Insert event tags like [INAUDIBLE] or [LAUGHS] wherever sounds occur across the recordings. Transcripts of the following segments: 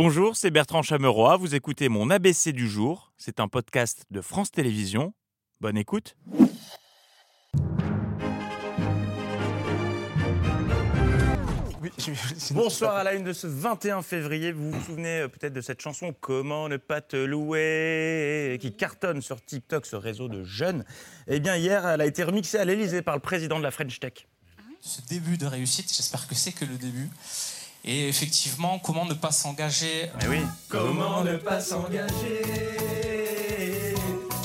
Bonjour, c'est Bertrand Chameroy. Vous écoutez mon ABC du jour. C'est un podcast de France Télévisions. Bonne écoute. Bonsoir à la une de ce 21 février. Vous vous souvenez euh, peut-être de cette chanson Comment ne pas te louer qui cartonne sur TikTok, ce réseau de jeunes. Eh bien, hier, elle a été remixée à l'Elysée par le président de la French Tech. Ce début de réussite, j'espère que c'est que le début. Et effectivement, comment ne pas s'engager? Eh oui. Comment ne pas s'engager?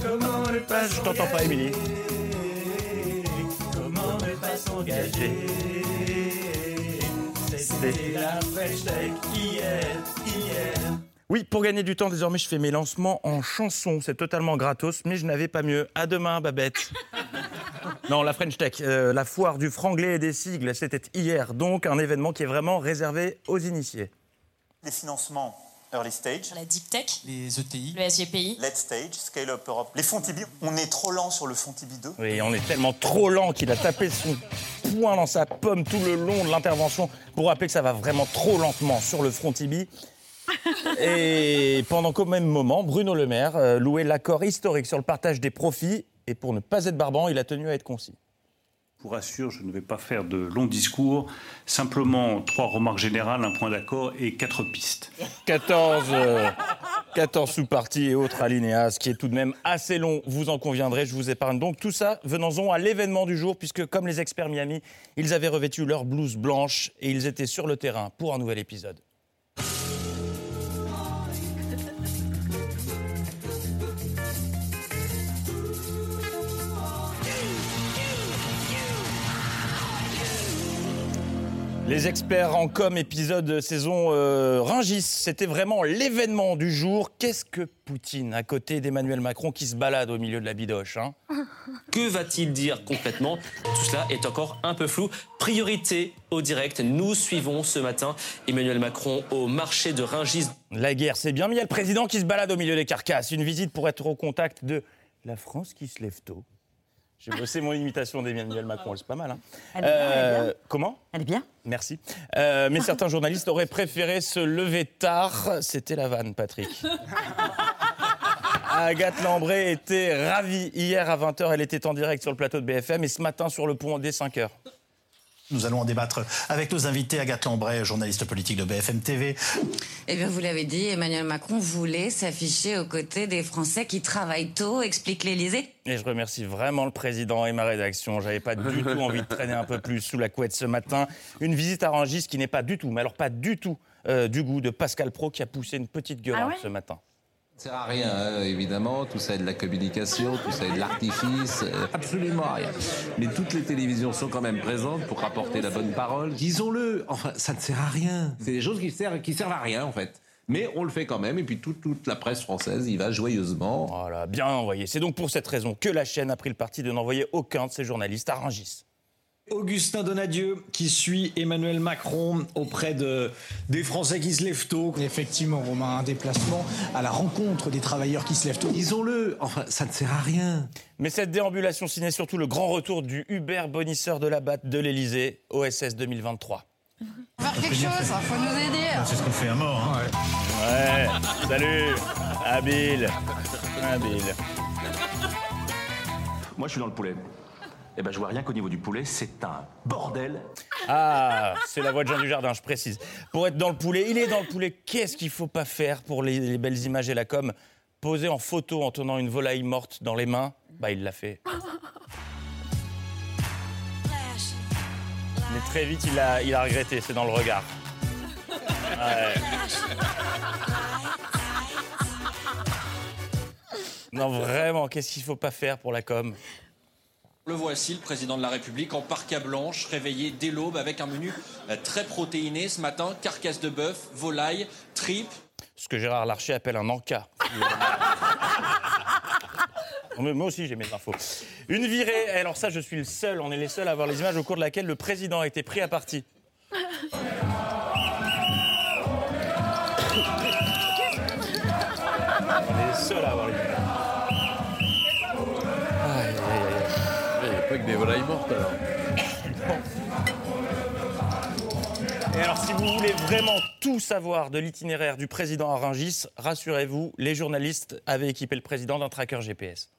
Comment ne pas Je t'entends pas, Émilie. Comment ne pas s'engager? C'était la French Tech hier, hier. Oui, pour gagner du temps, désormais, je fais mes lancements en chanson. C'est totalement gratos, mais je n'avais pas mieux. À demain, Babette. [LAUGHS] non, la French Tech, euh, la foire du franglais et des sigles, c'était hier. Donc, un événement qui est vraiment réservé aux initiés. Les financements Early Stage, la Deep Tech, Les ETI, le SGPI. Late Stage, Scale Up Europe. Les fonds Tibi, on est trop lent sur le fonds Tibi 2. Oui, on est tellement trop lent qu'il a tapé son poing dans sa pomme tout le long de l'intervention pour rappeler que ça va vraiment trop lentement sur le front Tibi. Et pendant qu'au même moment, Bruno Le Maire euh, louait l'accord historique sur le partage des profits. Et pour ne pas être barbant, il a tenu à être concis. Je vous rassure, je ne vais pas faire de longs discours, simplement trois remarques générales, un point d'accord et quatre pistes. 14, euh, 14 sous-parties et autres alinéas, ce qui est tout de même assez long, vous en conviendrez, je vous épargne donc tout ça. Venons-en à l'événement du jour, puisque comme les experts Miami, ils avaient revêtu leur blouse blanche et ils étaient sur le terrain pour un nouvel épisode. Les experts en com épisode saison euh, Ringis, c'était vraiment l'événement du jour. Qu'est-ce que Poutine à côté d'Emmanuel Macron qui se balade au milieu de la bidoche hein? Que va-t-il dire concrètement? Tout cela est encore un peu flou. Priorité au direct. Nous suivons ce matin Emmanuel Macron au marché de Ringis. La guerre, c'est bien, mais il y a le président qui se balade au milieu des carcasses. Une visite pour être au contact de la France qui se lève tôt. J'ai bossé mon imitation d'Emmanuel Macron, c'est pas mal. Hein Elle est bien, elle est bien. Comment? Elle est bien Merci. Euh, mais certains journalistes auraient préféré se lever tard. C'était la vanne, Patrick. [LAUGHS] Agathe Lambré était ravie. Hier à 20h, elle était en direct sur le plateau de BFM et ce matin sur le pont dès 5h. Nous allons en débattre avec nos invités, Agathe Lambray, journaliste politique de BFM TV. Eh bien, vous l'avez dit, Emmanuel Macron voulait s'afficher aux côtés des Français qui travaillent tôt, explique l'Élysée. Et je remercie vraiment le président et ma rédaction. J'avais pas du tout envie de traîner un peu plus sous la couette ce matin. Une visite à Rangis qui n'est pas du tout, mais alors pas du tout, euh, du goût de Pascal Pro qui a poussé une petite gueulante Ah ouais? ce matin. Ça sert à rien, hein, évidemment. Tout ça est de la communication, tout ça est de l'artifice, euh, absolument rien. Mais toutes les télévisions sont quand même présentes pour rapporter la bonne parole. Disons-le, enfin, ça ne sert à rien. C'est des choses qui servent, qui servent à rien, en fait. Mais on le fait quand même, et puis toute, toute la presse française y va joyeusement. Voilà, bien envoyé. C'est donc pour cette raison que la chaîne a pris le parti de n'envoyer aucun de ses journalistes à Rangis. Augustin Donadieu qui suit Emmanuel Macron auprès de, des Français qui se lèvent tôt. Effectivement, Romain, un déplacement à la rencontre des travailleurs qui se lèvent tôt. Disons-le, enfin, ça ne sert à rien. Mais cette déambulation signait surtout le grand retour du Uber bonisseur de la batte de l'Elysée, OSS 2023. Faire quelque chose, faut nous aider. C'est ce qu'on fait à mort. hein. Ouais, salut, habile, habile. Moi, je suis dans le poulet. Eh ben, je vois rien qu'au niveau du poulet, c'est un bordel. Ah, c'est la voix de Jean Dujardin, je précise. Pour être dans le poulet, il est dans le poulet. Qu'est-ce qu'il faut pas faire pour les, les belles images et la com? Poser en photo en tenant une volaille morte dans les mains, bah il l'a fait. Mais très vite, il a, il a regretté, c'est dans le regard. Non, vraiment, qu'est-ce qu'il faut pas faire pour la com? Le voici, le président de la République, en parka blanche, réveillé dès l'aube avec un menu euh, très protéiné ce matin. Carcasse de bœuf, volaille, tripes. Ce que Gérard Larcher appelle un encas. [LAUGHS] Moi aussi, j'ai mes infos. Une virée, alors ça, je suis le seul, on est les seuls à avoir les images au cours de laquelle le président a été pris à partie. On est les seuls à avoir les images. Pas que des volailles mortes alors. Et alors, si vous voulez vraiment tout savoir de l'itinéraire du président à Rungis, rassurez-vous, les journalistes avaient équipé le président d'un tracker GPS.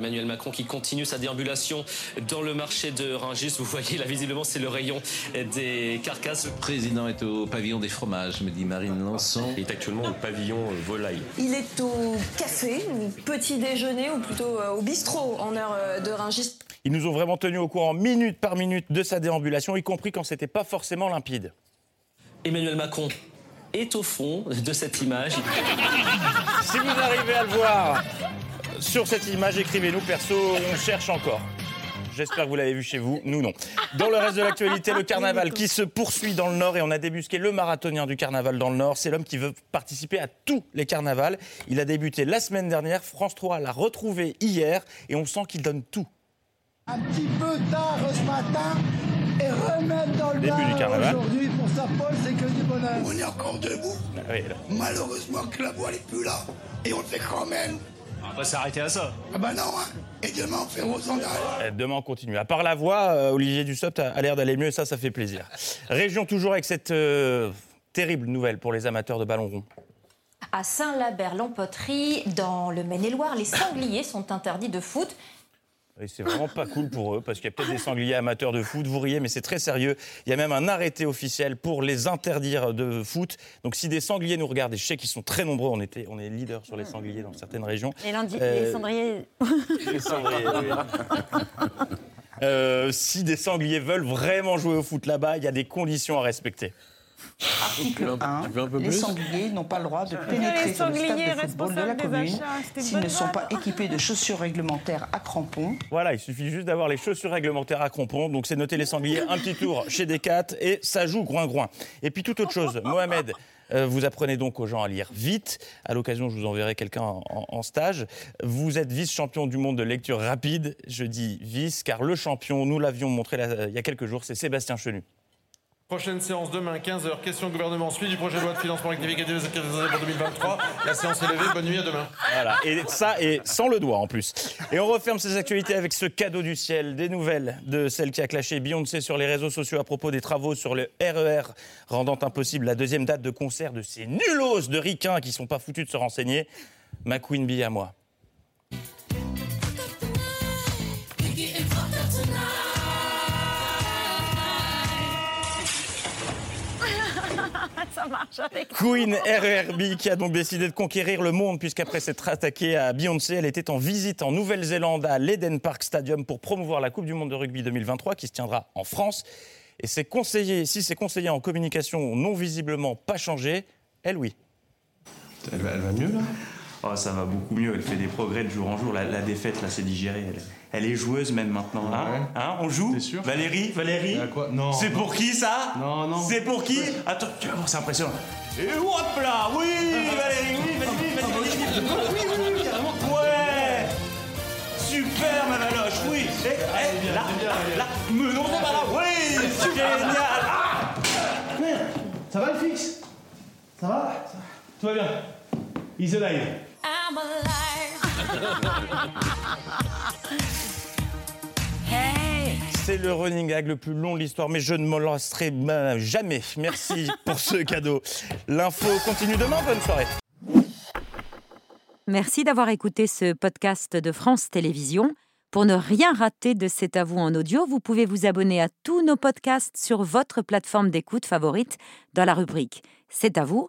Emmanuel Macron qui continue sa déambulation dans le marché de Rungis. Vous voyez, là, visiblement, c'est le rayon des carcasses. Le président est au pavillon des fromages, me dit Marine Lançon. Il est actuellement au pavillon euh, volaille. Il est au café, ou petit déjeuner, ou plutôt euh, au bistrot en heure euh, de Rungis. Ils nous ont vraiment tenus au courant minute par minute de sa déambulation, y compris quand c'était pas forcément limpide. Emmanuel Macron est au fond de cette image. Si vous arrivez à le voir sur cette image, écrivez-nous, perso, on cherche encore. J'espère que vous l'avez vu chez vous, nous non. Dans le reste de l'actualité, le carnaval qui se poursuit dans le Nord et on a débusqué le marathonien du carnaval dans le Nord. C'est l'homme qui veut participer à tous les carnavals. Il a débuté la semaine dernière, France 3 l'a retrouvé hier et on sent qu'il donne tout. Un petit peu tard ce matin et remettre dans le Début du carnaval. aujourd'hui pour sa Paul, c'est que du bonheur. On est encore debout. Oui, là. Malheureusement que la voile est plus là. Et on le fait quand même. On va s'arrêter à ça. Ah bah non, hein. Et demain on fait Rosendal. Euh, Demain, on continue. À part la voix, euh, Olivier Dussopt a, a l'air d'aller mieux et ça, ça fait plaisir. Région toujours avec cette euh, terrible nouvelle pour les amateurs de ballon rond. À Saint-Lambert-Lampoterie, dans le Maine-et-Loire, les sangliers sont interdits de foot. Et c'est vraiment pas cool pour eux, parce qu'il y a peut-être des sangliers amateurs de foot. Vous riez, mais c'est très sérieux. Il y a même un arrêté officiel pour les interdire de foot. Donc si des sangliers nous regardent, et je sais qu'ils sont très nombreux, on, était, on est leader sur les sangliers dans certaines régions. Les, lundi- Euh, les cendriers. les sangliers, oui. Euh, si des sangliers veulent vraiment jouer au foot là-bas, il y a des conditions à respecter. Article 1. Les sangliers n'ont pas le droit de pénétrer Les sur le stade sangliers de football de la responsables des commune achats, c'était une s'ils ne sont pas équipés de chaussures réglementaires à crampons. Voilà, il suffit juste d'avoir les chaussures réglementaires à crampons. Donc c'est noter les sangliers, un petit tour chez Decat et ça joue groin-groin. Et puis toute autre chose, Mohamed, euh, vous apprenez donc aux gens à lire vite. À l'occasion, je vous enverrai quelqu'un en, en stage. Vous êtes vice-champion du monde de lecture rapide. Je dis vice car le champion, nous l'avions montré là, il y a quelques jours, c'est Sébastien Chenu. Prochaine séance demain, 15h. Question au gouvernement. Suite du projet de loi de financement rectificatif pour 2023. La séance est levée. Bonne nuit, à demain. Voilà, et ça, et sans le doigt en plus. Et on referme ces actualités avec ce cadeau du ciel, des nouvelles de celle qui a clashé Beyoncé sur les réseaux sociaux à propos des travaux sur le RER, rendant impossible la deuxième date de concert de ces nullos de ricains qui sont pas foutus de se renseigner. Ma Queen Bee à moi. Marche avec. Queen RERB qui a donc décidé de conquérir le monde puisqu'après s'être attaquée à Beyoncé, elle était en visite en Nouvelle-Zélande à l'Eden Park Stadium pour promouvoir la Coupe du Monde de rugby 2023 qui se tiendra en France. Et ses conseillers, si ses conseillers en communication n'ont visiblement pas changé, elle oui. Elle va, elle va mieux là? Oh, ça va beaucoup mieux, elle fait des progrès de jour en jour. La, la défaite, là, c'est digéré. Elle, elle est joueuse même maintenant. Hein, Hein, on joue sûr Valérie Valérie quoi? Non. C'est pour qui ça? Non, non. C'est pour qui? Attends, tu vas voir, c'est impressionnant. Et hop là Oui, Valérie, oui, vas-y, vas-y, vas-y, vas-y. Oui, oui, oui, carrément. Ouais. Super, ma Valoche, oui. Eh, eh, là, là, là, me non, c'est pas là, oui Génial. Ah Ça va le fixe? Ça va. Tout va bien. He's alive. I'm alive. [LAUGHS] hey. C'est le running gag le plus long de l'histoire, mais je ne m'en lasserai ben, jamais. Merci [LAUGHS] pour ce cadeau. L'info continue demain. Bonne soirée. Merci d'avoir écouté ce podcast de France Télévisions. Pour ne rien rater de C'est à vous en audio, vous pouvez vous abonner à tous nos podcasts sur votre plateforme d'écoute favorite dans la rubrique C'est à vous